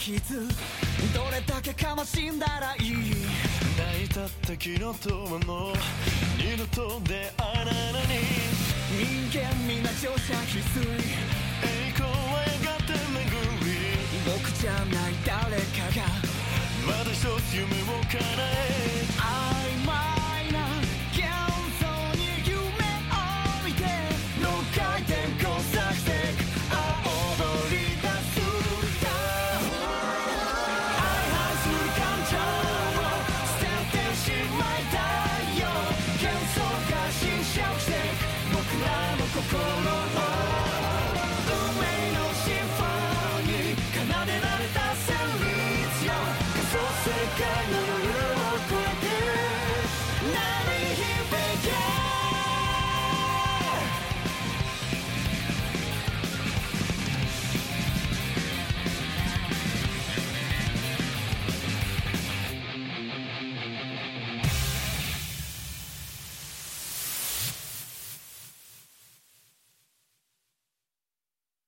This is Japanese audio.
傷どれだけかましんだらいい泣いたって昨日とはもう二度と出会わないのに人間みんな乗車翡翠栄光はやがて巡り僕じゃない誰かがまだ一つ夢を叶え世界の夜。